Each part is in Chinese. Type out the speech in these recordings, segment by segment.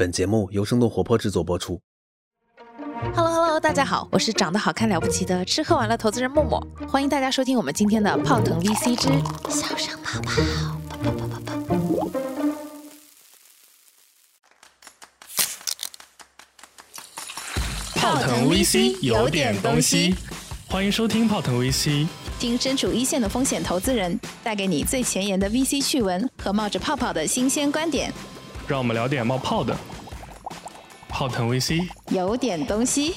本节目由生动活泼制作播出。Hello Hello，大家好，我是长得好看了不起的吃喝玩乐投资人默默，欢迎大家收听我们今天的泡腾 VC 之小声泡泡。泡泡泡泡泡泡腾 VC 有点东西，欢迎收听泡腾 VC。听身处一线的风险投资人带给你最前沿的 VC 趣闻和冒着泡泡的新鲜观点，让我们聊点冒泡的。泡腾 VC，有点东西。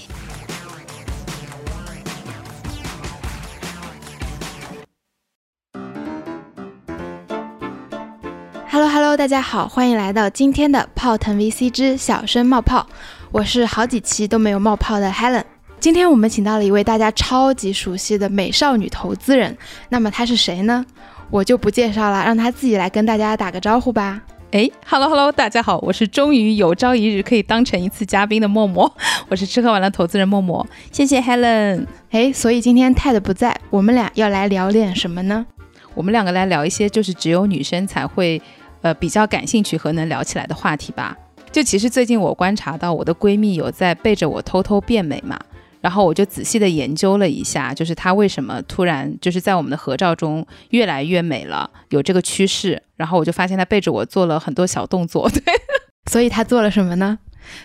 Hello Hello，大家好，欢迎来到今天的泡腾 VC 之小声冒泡，我是好几期都没有冒泡的 Helen。今天我们请到了一位大家超级熟悉的美少女投资人，那么她是谁呢？我就不介绍了，让她自己来跟大家打个招呼吧。哎，Hello Hello，大家好，我是终于有朝一日可以当成一次嘉宾的默默，我是吃喝玩乐投资人默默，谢谢 Helen。哎，所以今天 Ted 不在，我们俩要来聊点什么呢？我们两个来聊一些就是只有女生才会呃比较感兴趣和能聊起来的话题吧。就其实最近我观察到我的闺蜜有在背着我偷偷变美嘛，然后我就仔细的研究了一下，就是她为什么突然就是在我们的合照中越来越美了，有这个趋势。然后我就发现她背着我做了很多小动作，对，所以她做了什么呢？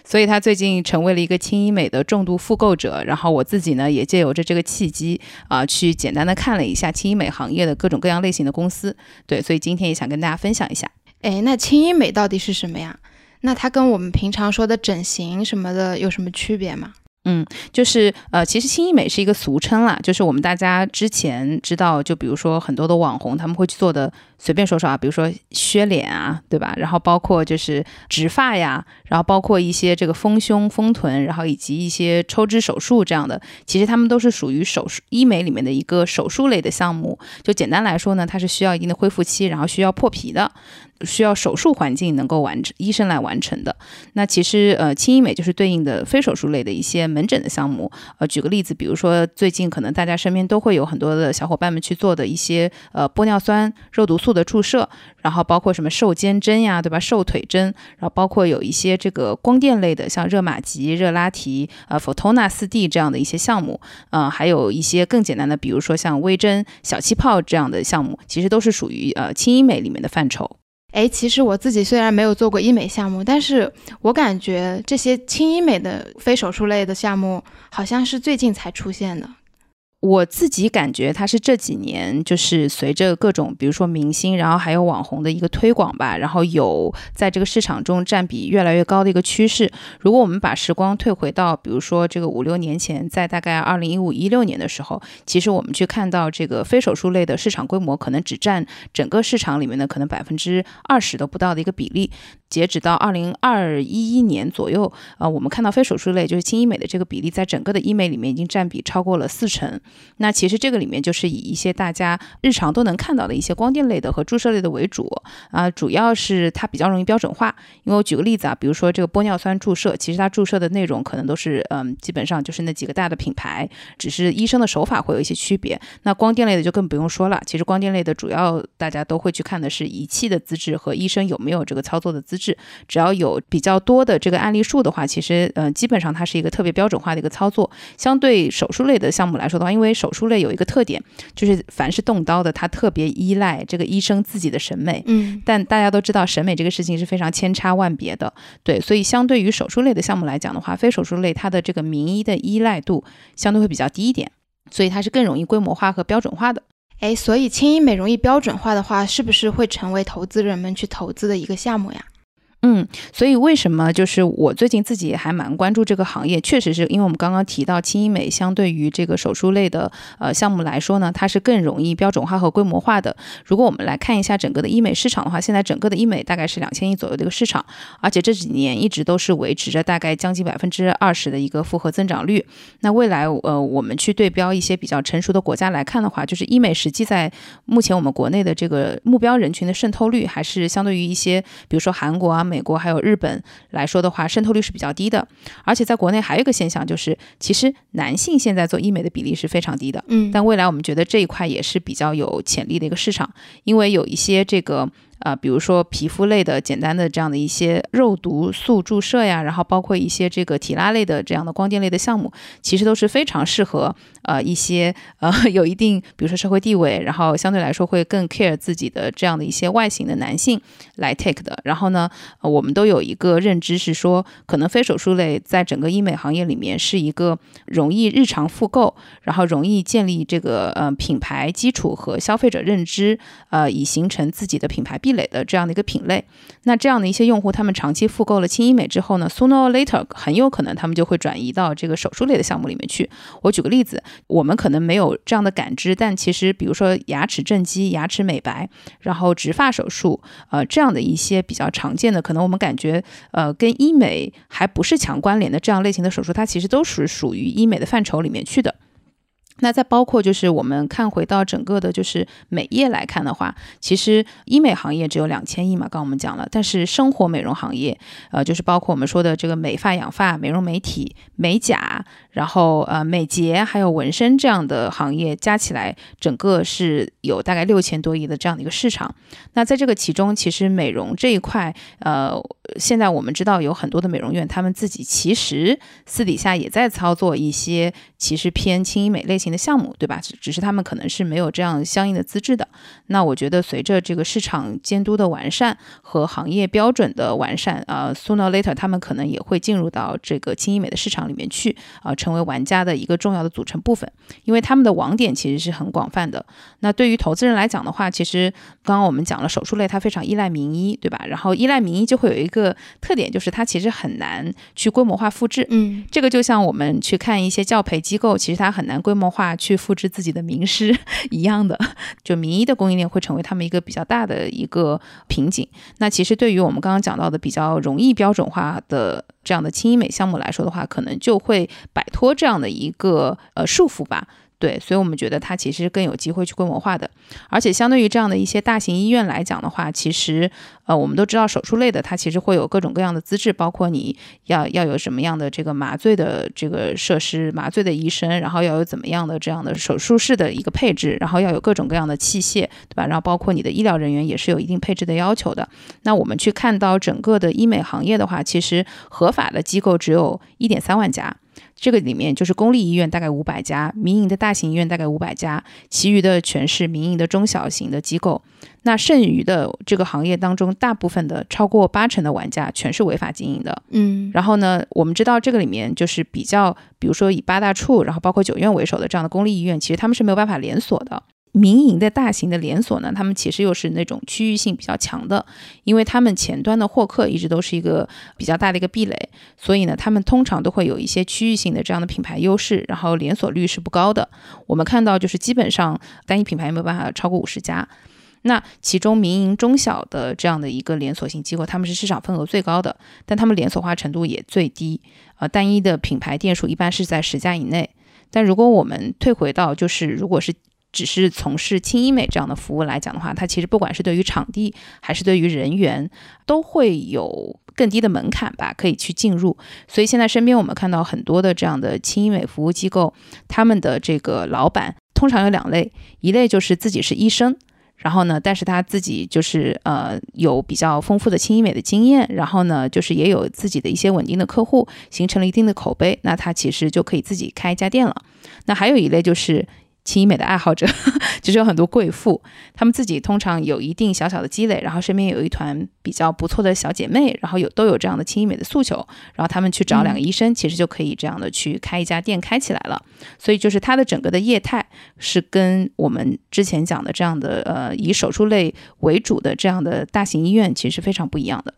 所以他最近成为了一个轻医美的重度复购者。然后我自己呢也借由着这个契机啊、去简单的看了一下轻医美行业的各种各样类型的公司，对，所以今天也想跟大家分享一下。哎，那轻医美到底是什么呀？那它跟我们平常说的整形什么的有什么区别吗？嗯，就是呃，其实轻医美是一个俗称啦，就是我们大家之前知道，就比如说很多的网红他们会去做的，随便说说啊，比如说削脸啊，对吧？然后包括就是植发呀，然后包括一些这个丰胸、丰臀，然后以及一些抽脂手术这样的，其实他们都是属于手术医美里面的一个手术类的项目。就简单来说呢，它是需要一定的恢复期，然后需要破皮的。需要手术环境能够完成，医生来完成的。那其实呃，轻医美就是对应的非手术类的一些门诊的项目。呃，举个例子，比如说最近可能大家身边都会有很多的小伙伴们去做的一些呃玻尿酸、肉毒素的注射，然后包括什么瘦肩针呀，对吧？瘦腿针，然后包括有一些这个光电类的，像热玛吉、热拉提、呃 Photona 四 D 这样的一些项目，呃，还有一些更简单的，比如说像微针、小气泡这样的项目，其实都是属于呃轻医美里面的范畴。哎，其实我自己虽然没有做过医美项目，但是我感觉这些轻医美的非手术类的项目好像是最近才出现的。我自己感觉它是这几年就是随着各种比如说明星，然后还有网红的一个推广吧，然后有在这个市场中占比越来越高的一个趋势。如果我们把时光退回到比如说这个五六年前，在大概二零一五一六年的时候，其实我们去看到这个非手术类的市场规模可能只占整个市场里面的可能百分之二十都不到的一个比例。截止到二零二一一年左右，呃，我们看到非手术类就是轻医美的这个比例，在整个的医美里面已经占比超过了四成。那其实这个里面就是以一些大家日常都能看到的一些光电类的和注射类的为主啊、主要是它比较容易标准化。因为我举个例子啊，比如说这个玻尿酸注射，其实它注射的内容可能都是嗯，基本上就是那几个大的品牌，只是医生的手法会有一些区别。那光电类的就更不用说了，其实光电类的主要大家都会去看的是仪器的资质和医生有没有这个操作的资质。只要有比较多的这个案例数的话，其实嗯基本上它是一个特别标准化的一个操作。相对手术类的项目来说的话，因为手术类有一个特点，就是凡是动刀的，它特别依赖这个医生自己的审美。嗯，但大家都知道，审美这个事情是非常千差万别的，对，所以相对于手术类的项目来讲的话，非手术类它的这个名医的依赖度相对会比较低一点，所以它是更容易规模化和标准化的。哎，所以轻医美容易标准化的话，是不是会成为投资人们去投资的一个项目呀？嗯，所以为什么就是我最近自己还蛮关注这个行业？确实是因为我们刚刚提到轻医美相对于这个手术类的呃项目来说呢，它是更容易标准化和规模化的。如果我们来看一下整个的医美市场的话，现在整个的医美大概是两千亿左右的一个市场，而且这几年一直都是维持着大概将近百分之二十的一个复合增长率。那未来呃我们去对标一些比较成熟的国家来看的话，就是医美实际在目前我们国内的这个目标人群的渗透率，还是相对于一些比如说韩国啊。美国还有日本来说的话，渗透率是比较低的。而且在国内还有一个现象，就是其实男性现在做医美的比例是非常低的。嗯，但未来我们觉得这一块也是比较有潜力的一个市场，因为有一些这个啊、比如说皮肤类的简单的这样的一些肉毒素注射呀，然后包括一些这个提拉类的这样的光电类的项目，其实都是非常适合呃一些呃有一定比如说社会地位，然后相对来说会更 care 自己的这样的一些外形的男性来 take 的。然后呢，呃我们都有一个认知是说，可能非手术类在整个医美行业里面是一个容易日常复购，然后容易建立这个呃品牌基础和消费者认知，呃，以形成自己的品牌壁垒的这样的一个品类。那这样的一些用户，他们长期复购了轻医美之后呢，sooner or later 很有可能他们就会转移到这个手术类的项目里面去。我举个例子，我们可能没有这样的感知，但其实比如说牙齿正畸、牙齿美白，然后植发手术，呃，这样的一些比较常见的，可能我们感觉呃跟医美还不是强关联的这样类型的手术，它其实都是属于医美的范畴里面去的。那再包括就是我们看回到整个的，就是美业来看的话，其实医美行业只有两千亿嘛，刚刚我们讲了，但是生活美容行业，呃，就是包括我们说的这个美发、养发、美容美体、美甲，然后呃美睫还有纹身这样的行业加起来，整个是有大概六千多亿的这样的一个市场。那在这个其中，其实美容这一块，呃，现在我们知道有很多的美容院，他们自己其实私底下也在操作一些其实偏轻医美类型的项目，对吧？只只是他们可能是没有这样相应的资质的。那我觉得随着这个市场监督的完善和行业标准的完善，呃，sooner or later 他们可能也会进入到这个轻医美的市场里面去，啊、成为玩家的一个重要的组成部分。因为他们的网点其实是很广泛的。那对于投资人来讲的话，其实刚刚我们讲了手术类，它非常依赖名医，对吧？然后依赖名医就会有一个特点，就是它其实很难去规模化复制。嗯这个就像我们去看一些教培机构，其实它很难规模化话去复制自己的名师 一样的，就名医的供应链会成为他们一个比较大的一个瓶颈。那其实对于我们刚刚讲到的比较容易标准化的这样的轻医美项目来说的话，可能就会摆脱这样的一个呃束缚吧。对，所以我们觉得它其实更有机会去规模化的，而且相对于这样的一些大型医院来讲的话，其实呃我们都知道手术类的它其实会有各种各样的资质，包括你要要有什么样的这个麻醉的这个设施、麻醉的医生，然后要有怎么样的这样的手术室的一个配置，然后要有各种各样的器械，对吧？然后包括你的医疗人员也是有一定配置的要求的。那我们去看到整个的医美行业的话，其实合法的机构只有一点三万家。这个里面就是公立医院大概五百家，民营的大型医院大概五百家，其余的全是民营的中小型的机构。那剩余的这个行业当中，大部分的超过八成的玩家全是违法经营的。嗯然后呢，我们知道这个里面就是比较，比如说以八大处，然后包括九院为首的这样的公立医院，其实他们是没有办法连锁的。民营的大型的连锁呢，他们其实又是那种区域性比较强的，因为他们前端的获客一直都是一个比较大的一个壁垒，所以呢，他们通常都会有一些区域性的这样的品牌优势，然后连锁率是不高的。我们看到就是基本上单一品牌没有办法超过五十家。那其中民营中小的这样的一个连锁性机构，他们是市场份额最高的，但他们连锁化程度也最低。呃，单一的品牌店数一般是在十家以内。但如果我们退回到就是如果是只是从事轻医美这样的服务来讲的话，它其实不管是对于场地还是对于人员，都会有更低的门槛吧，可以去进入。所以现在身边我们看到很多的这样的轻医美服务机构，他们的这个老板通常有两类，一类就是自己是医生。然后呢，但是他自己就是呃有比较丰富的轻医美的经验，然后呢，就是也有自己的一些稳定的客户，形成了一定的口碑，那他其实就可以自己开一家店了。那还有一类就是轻医美的爱好者，其 实有很多贵妇，她们自己通常有一定小小的积累，然后身边有一团比较不错的小姐妹，然后有都有这样的轻医美的诉求，然后她们去找两个医生，其实就可以这样的去开一家店开起来了。所以就是它的整个的业态是跟我们之前讲的这样的呃以手术类为主的这样的大型医院其实非常不一样的。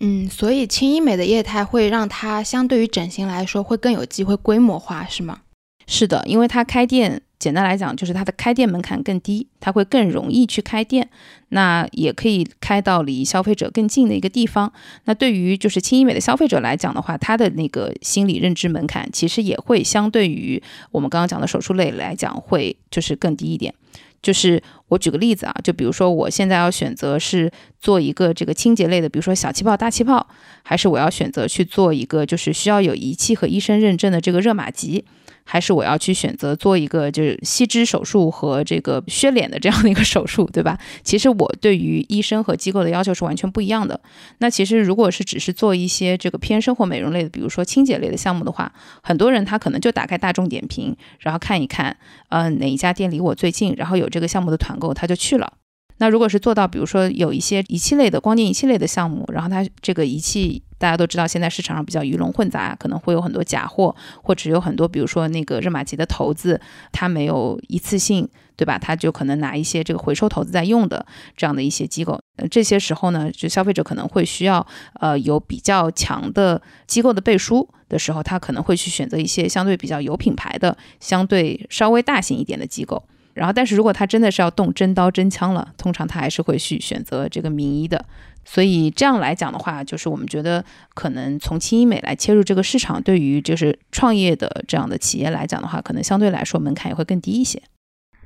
嗯，所以轻医美的业态会让它相对于整形来说会更有机会规模化，是吗？是的，因为它开店，简单来讲就是它的开店门槛更低，它会更容易去开店，那也可以开到离消费者更近的一个地方。那对于就是轻医美的消费者来讲的话，他的那个心理认知门槛其实也会相对于我们刚刚讲的手术类来讲会就是更低一点。就是我举个例子啊，就比如说我现在要选择是做一个这个清洁类的，比如说小气泡、大气泡，还是我要选择去做一个就是需要有仪器和医生认证的这个热玛吉。还是我要去选择做一个就是吸脂手术和这个削脸的这样的一个手术，对吧？其实我对于医生和机构的要求是完全不一样的。那其实如果是只是做一些这个偏生活美容类的，比如说清洁类的项目的话，很多人他可能就打开大众点评，然后看一看，呃，哪一家店离我最近，然后有这个项目的团购，他就去了。那如果是做到，比如说有一些仪器类的光电仪器类的项目，然后它这个仪器大家都知道，现在市场上比较鱼龙混杂，可能会有很多假货，或者有很多，比如说那个热玛吉的头子，它没有一次性，对吧？它就可能拿一些这个回收投资在用的这样的一些机构，呃，这些时候呢，就消费者可能会需要呃有比较强的机构的背书的时候，他可能会去选择一些相对比较有品牌的、相对稍微大型一点的机构。然后，但是如果他真的是要动真刀真枪了，通常他还是会去选择这个名医的。所以这样来讲的话，就是我们觉得可能从轻医美来切入这个市场，对于就是创业的这样的企业来讲的话，可能相对来说门槛也会更低一些。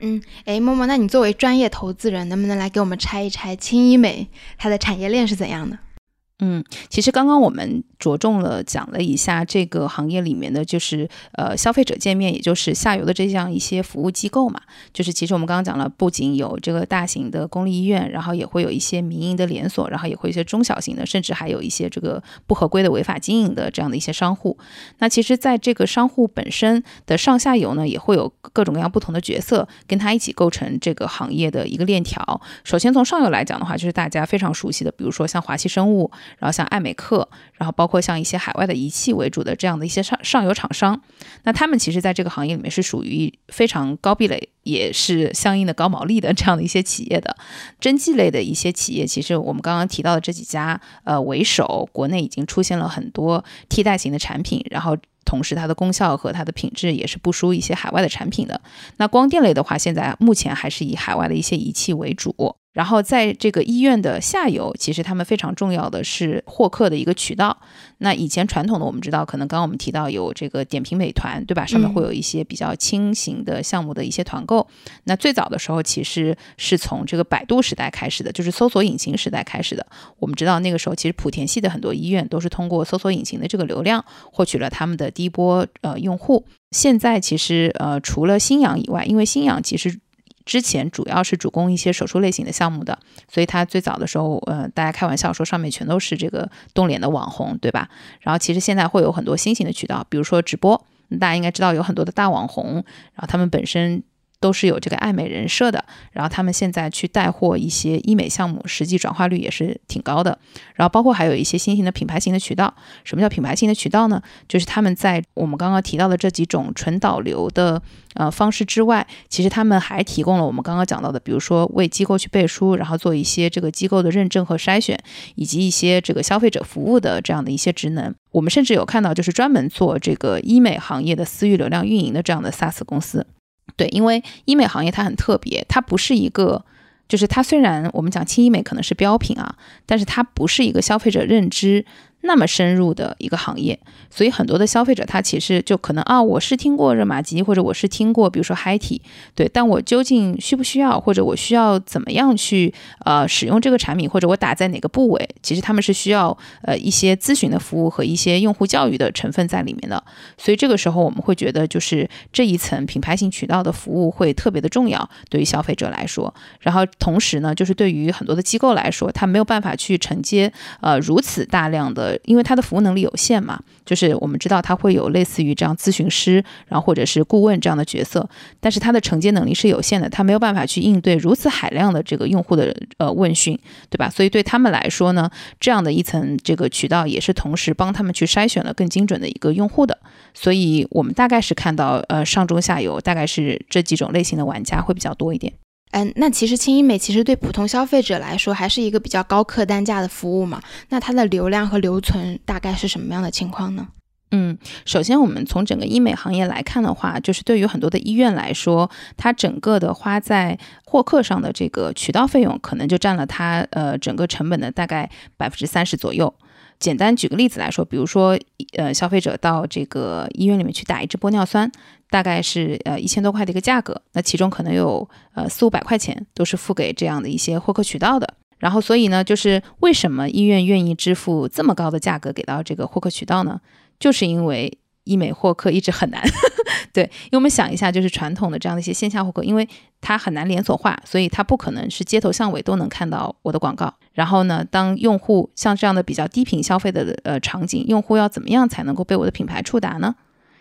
嗯，哎，默默，那你作为专业投资人，能不能来给我们拆一拆轻医美它的产业链是怎样的？嗯，其实刚刚我们着重了讲了一下这个行业里面的就是呃消费者界面，也就是下游的这样一些服务机构嘛。就是其实我们刚刚讲了，不仅有这个大型的公立医院，然后也会有一些民营的连锁，然后也会一些中小型的，甚至还有一些这个不合规的违法经营的这样的一些商户。那其实，在这个商户本身的上下游呢，也会有各种各样不同的角色，跟他一起构成这个行业的一个链条。首先从上游来讲的话，就是大家非常熟悉的，比如说像华西生物。然后像爱美克，然后包括像一些海外的仪器为主的这样的一些上上游厂商，那他们其实在这个行业里面是属于非常高壁垒，也是相应的高毛利的这样的一些企业的。针剂类的一些企业，其实我们刚刚提到的这几家，呃为首，国内已经出现了很多替代型的产品，然后同时它的功效和它的品质也是不输一些海外的产品的。那光电类的话，现在目前还是以海外的一些仪器为主。然后在这个医院的下游，其实他们非常重要的是获客的一个渠道。那以前传统的我们知道，可能刚刚我们提到有这个点评美团，对吧？上面会有一些比较轻型的项目的一些团购。那最早的时候，其实是从这个百度时代开始的，就是搜索引擎时代开始的。我们知道那个时候，其实莆田系的很多医院都是通过搜索引擎的这个流量，获取了他们的第一波呃用户。现在其实呃除了新氧以外，因为新氧其实。之前主要是主攻一些手术类型的项目的，所以他最早的时候，呃，大家开玩笑说上面全都是这个动脸的网红，对吧？然后其实现在会有很多新型的渠道，比如说直播，大家应该知道有很多的大网红，然后他们本身。都是有这个爱美人设的，然后他们现在去带货一些医美项目，实际转化率也是挺高的。然后包括还有一些新型的品牌型的渠道。什么叫品牌型的渠道呢？就是他们在我们刚刚提到的这几种纯导流的呃方式之外，其实他们还提供了我们刚刚讲到的，比如说为机构去背书，然后做一些这个机构的认证和筛选，以及一些这个消费者服务的这样的一些职能。我们甚至有看到，就是专门做这个医美行业的私域流量运营的这样的 SaaS 公司。对，因为医美行业它很特别，它不是一个，就是它虽然我们讲轻医美可能是标品啊，但是它不是一个消费者认知。那么深入的一个行业，所以很多的消费者他其实就可能啊，我是听过热玛吉，或者我是听过，比如说 Hi-T，对，但我究竟需不需要，或者我需要怎么样去呃使用这个产品，或者我打在哪个部位，其实他们是需要呃一些咨询的服务和一些用户教育的成分在里面的。所以这个时候我们会觉得，就是这一层品牌型渠道的服务会特别的重要，对于消费者来说。然后同时呢，就是对于很多的机构来说，他没有办法去承接呃如此大量的。因为它的服务能力有限嘛，就是我们知道它会有类似于这样咨询师，然后或者是顾问这样的角色，但是它的承接能力是有限的，它没有办法去应对如此海量的这个用户的呃问讯，对吧？所以对他们来说呢，这样的一层这个渠道也是同时帮他们去筛选了更精准的一个用户的。所以我们大概是看到呃上中下游大概是这几种类型的玩家会比较多一点。嗯，那其实轻医美其实对普通消费者来说还是一个比较高客单价的服务嘛。那它的流量和留存大概是什么样的情况呢？嗯，首先我们从整个医美行业来看的话，就是对于很多的医院来说，它整个的花在获客上的这个渠道费用，可能就占了它呃整个成本的大概百分之三十左右。简单举个例子来说，比如说，呃，消费者到这个医院里面去打一支玻尿酸，大概是呃一千多块的一个价格，那其中可能有呃四五百块钱都是付给这样的一些获客渠道的。然后，所以呢，就是为什么医院愿意支付这么高的价格给到这个获客渠道呢？就是因为。医美获客一直很难。对，因为我们想一下，就是传统的这样的一些线下获客，因为它很难连锁化，所以它不可能是街头巷尾都能看到我的广告。然后呢，当用户像这样的比较低频消费的呃场景，用户要怎么样才能够被我的品牌触达呢？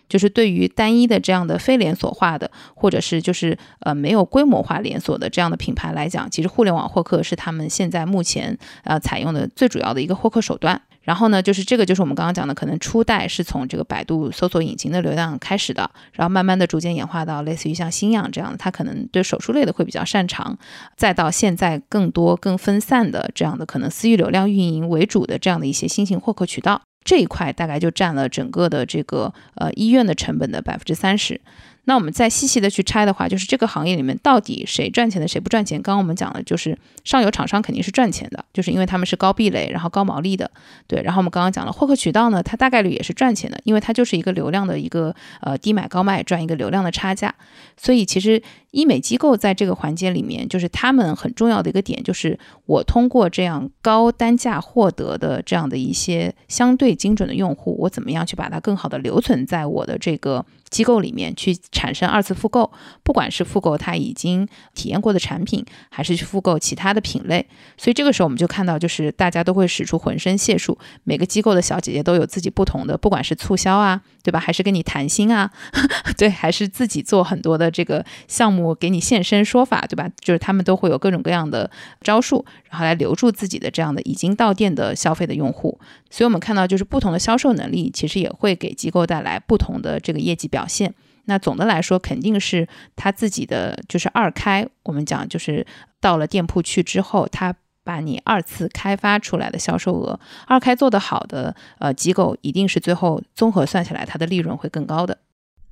就是对于单一的这样的非连锁化的，或者是就是呃没有规模化连锁的这样的品牌来讲，其实互联网获客是他们现在目前呃采用的最主要的一个获客手段。然后呢，就是这个就是我们刚刚讲的，可能初代是从这个百度搜索引擎的流量开始的，然后慢慢的逐渐演化到类似于像新氧这样的，它可能对手术类的会比较擅长，再到现在更多更分散的这样的可能私域流量运营为主的这样的一些新型获客渠道。这一块大概就占了整个的这个呃医院的成本的百分之三十。那我们再细细的去拆的话，就是这个行业里面到底谁赚钱的，谁不赚钱？刚刚我们讲的就是上游厂商肯定是赚钱的，就是因为他们是高壁垒，然后高毛利的，对。然后我们刚刚讲了获客渠道呢，它大概率也是赚钱的，因为它就是一个流量的一个呃低买高卖赚一个流量的差价。所以其实医美机构在这个环节里面，就是他们很重要的一个点，就是我通过这样高单价获得的这样的一些相对精准的用户，我怎么样去把它更好的留存在我的这个。机构里面去产生二次复购，不管是复购他已经体验过的产品，还是去复购其他的品类，所以这个时候我们就看到，就是大家都会使出浑身解数，每个机构的小姐姐都有自己不同的，不管是促销啊，对吧？还是跟你谈心啊，对，还是自己做很多的这个项目我给你现身说法，对吧？就是他们都会有各种各样的招数，然后来留住自己的这样的已经到店的消费的用户。所以我们看到，就是不同的销售能力，其实也会给机构带来不同的这个业绩表现。那总的来说，肯定是他自己的就是二开。我们讲就是到了店铺去之后，他把你二次开发出来的销售额，二开做得好的呃机构，一定是最后综合算下来，它的利润会更高的。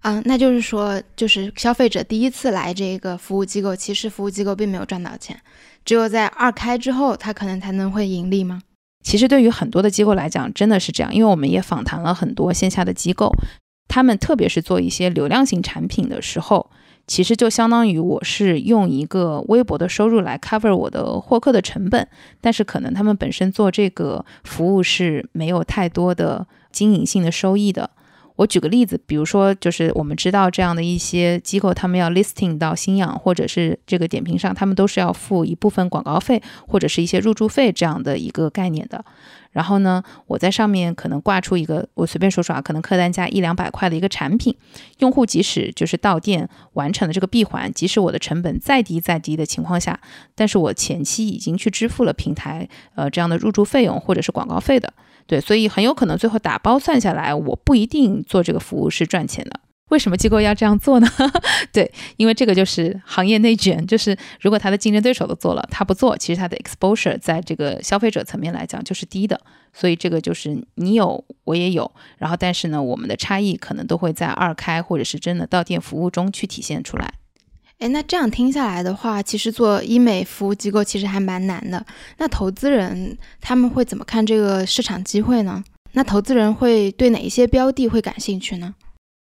啊，那就是说，就是消费者第一次来这个服务机构，其实服务机构并没有赚到钱，只有在二开之后，他可能才能会盈利吗？其实对于很多的机构来讲，真的是这样，因为我们也访谈了很多线下的机构，他们特别是做一些流量型产品的时候，其实就相当于我是用一个微薄的收入来 cover 我的获客的成本，但是可能他们本身做这个服务是没有太多的经营性的收益的。我举个例子，比如说，就是我们知道这样的一些机构，他们要 listing 到新氧或者是这个点评上，他们都是要付一部分广告费或者是一些入驻费这样的一个概念的。然后呢，我在上面可能挂出一个，我随便说说啊，可能客单价一两百块的一个产品，用户即使就是到店完成了这个闭环，即使我的成本再低再低的情况下，但是我前期已经去支付了平台呃这样的入驻费用或者是广告费的。对，所以很有可能最后打包算下来，我不一定做这个服务是赚钱的。为什么机构要这样做呢？对，因为这个就是行业内卷，就是如果他的竞争对手都做了，他不做，其实他的 exposure 在这个消费者层面来讲就是低的。所以这个就是你有我也有，然后但是呢，我们的差异可能都会在二开或者是真的到店服务中去体现出来。哎，那这样听下来的话，其实做医美服务机构其实还蛮难的。那投资人他们会怎么看这个市场机会呢？那投资人会对哪一些标的会感兴趣呢？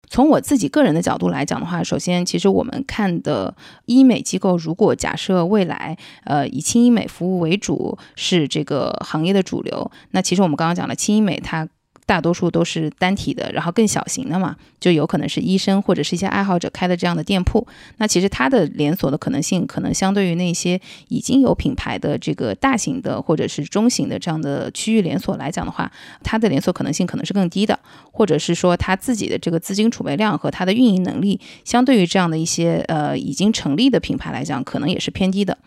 从我自己个人的角度来讲的话，首先，其实我们看的医美机构，如果假设未来呃以轻医美服务为主是这个行业的主流，那其实我们刚刚讲了轻医美它。大多数都是单体的，然后更小型的嘛，就有可能是医生或者是一些爱好者开的这样的店铺。那其实它的连锁的可能性，可能相对于那些已经有品牌的这个大型的或者是中型的这样的区域连锁来讲的话，它的连锁可能性可能是更低的，或者是说它自己的这个资金储备量和它的运营能力，相对于这样的一些呃已经成立的品牌来讲，可能也是偏低的。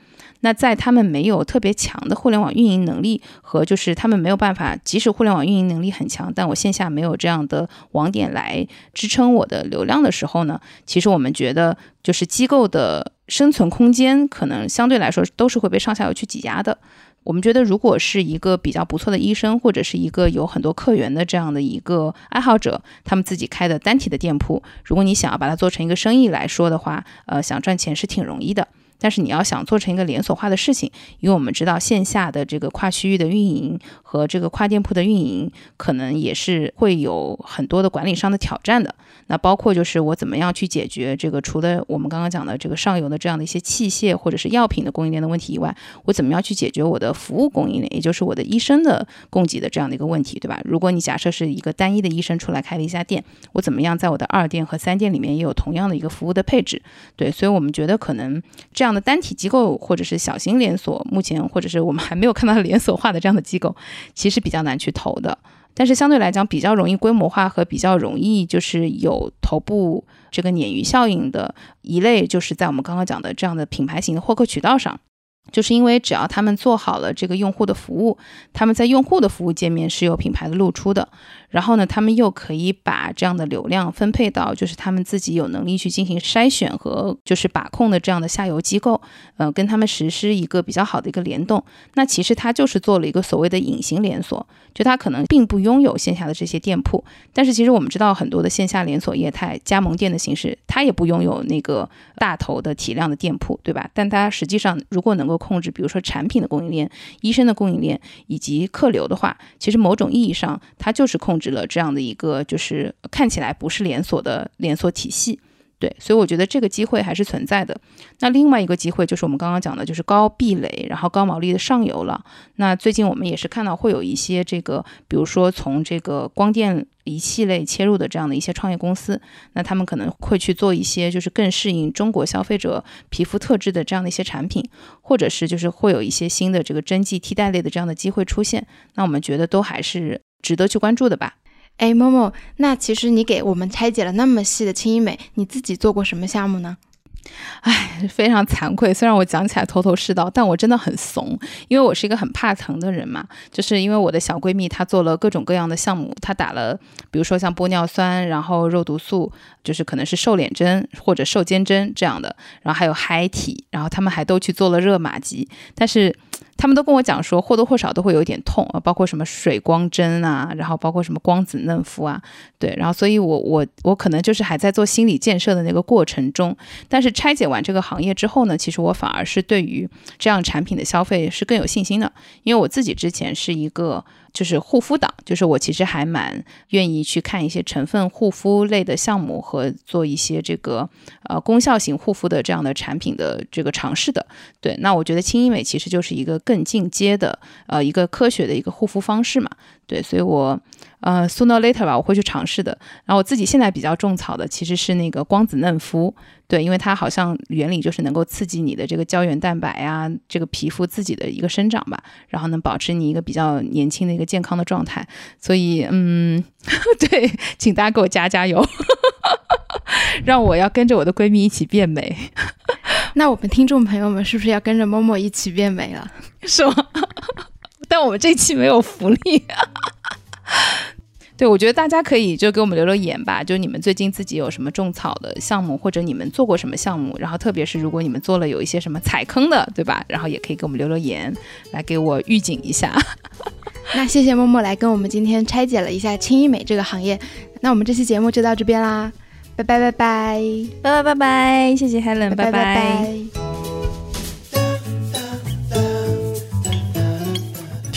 那在他们没有特别强的互联网运营能力和就是他们没有办法，即使互联网运营能力很强，但我线下没有这样的网点来支撑我的流量的时候呢，其实我们觉得就是机构的生存空间可能相对来说都是会被上下游去挤压的。我们觉得如果是一个比较不错的医生或者是一个有很多客源的这样的一个爱好者，他们自己开的单体的店铺，如果你想要把它做成一个生意来说的话，呃，想赚钱是挺容易的。但是你要想做成一个连锁化的事情，因为我们知道线下的这个跨区域的运营和这个跨店铺的运营，可能也是会有很多的管理上的挑战的。那包括就是我怎么样去解决这个除了我们刚刚讲的这个上游的这样的一些器械或者是药品的供应链的问题以外，我怎么样去解决我的服务供应链，也就是我的医生的供给的这样的一个问题，对吧？如果你假设是一个单一的医生出来开了一家店，我怎么样在我的二店和三店里面也有同样的一个服务的配置？对，所以我们觉得可能这样样的单体机构或者是小型连锁，目前或者是我们还没有看到连锁化的这样的机构，其实比较难去投的。但是相对来讲，比较容易规模化和比较容易就是有头部这个鲶鱼效应的一类，就是在我们刚刚讲的这样的品牌型的获客渠道上。就是因为只要他们做好了这个用户的服务，他们在用户的服务界面是有品牌的露出的，然后呢，他们又可以把这样的流量分配到就是他们自己有能力去进行筛选和就是把控的这样的下游机构，呃，跟他们实施一个比较好的一个联动。那其实他就是做了一个所谓的隐形连锁，就他可能并不拥有线下的这些店铺，但是其实我们知道很多的线下连锁业态加盟店的形式，它也不拥有那个大头的体量的店铺，对吧？但它实际上如果能够控制，比如说产品的供应链、医生的供应链以及客流的话，其实某种意义上，它就是控制了这样的一个，就是看起来不是连锁的连锁体系。对，所以我觉得这个机会还是存在的。那另外一个机会就是我们刚刚讲的，就是高壁垒，然后高毛利的上游了。那最近我们也是看到会有一些这个，比如说从这个光电仪器类切入的这样的一些创业公司，那他们可能会去做一些就是更适应中国消费者皮肤特质的这样的一些产品，或者是就是会有一些新的这个针剂替代类的这样的机会出现。那我们觉得都还是值得去关注的吧。哎，某某，那其实你给我们拆解了那么细的轻医美，你自己做过什么项目呢？哎，非常惭愧，虽然我讲起来头头是道，但我真的很怂，因为我是一个很怕疼的人嘛。就是因为我的小闺蜜她做了各种各样的项目，她打了，比如说像玻尿酸，然后肉毒素，就是可能是瘦脸针或者瘦肩针这样的，然后还有嗨体，然后他们还都去做了热玛吉，但是。他们都跟我讲说，或多或少都会有一点痛啊，包括什么水光针啊，然后包括什么光子嫩肤啊，对，然后所以我我我可能就是还在做心理建设的那个过程中，但是拆解完这个行业之后呢，其实我反而是对于这样产品的消费是更有信心的，因为我自己之前是一个。就是护肤党，就是我其实还蛮愿意去看一些成分护肤类的项目和做一些这个呃功效型护肤的这样的产品的这个尝试的。对，那我觉得轻医美其实就是一个更进阶的呃一个科学的一个护肤方式嘛。对，所以我呃 sooner later 吧，我会去尝试的。然后我自己现在比较种草的其实是那个光子嫩肤。对，因为它好像原理就是能够刺激你的这个胶原蛋白啊，这个皮肤自己的一个生长吧，然后能保持你一个比较年轻的一个健康的状态。所以，嗯，对，请大家给我加加油，让我要跟着我的闺蜜一起变美。那我们听众朋友们是不是要跟着默默一起变美了？是吗？但我们这期没有福利，对，我觉得大家可以就给我们留留言吧，就你们最近自己有什么种草的项目，或者你们做过什么项目，然后特别是如果你们做了有一些什么踩坑的，对吧？然后也可以给我们留留言，来给我预警一下。那谢谢默默来跟我们今天拆解了一下轻医美这个行业。那我们这期节目就到这边啦，拜拜拜拜拜拜拜拜，谢谢 Helen，拜拜。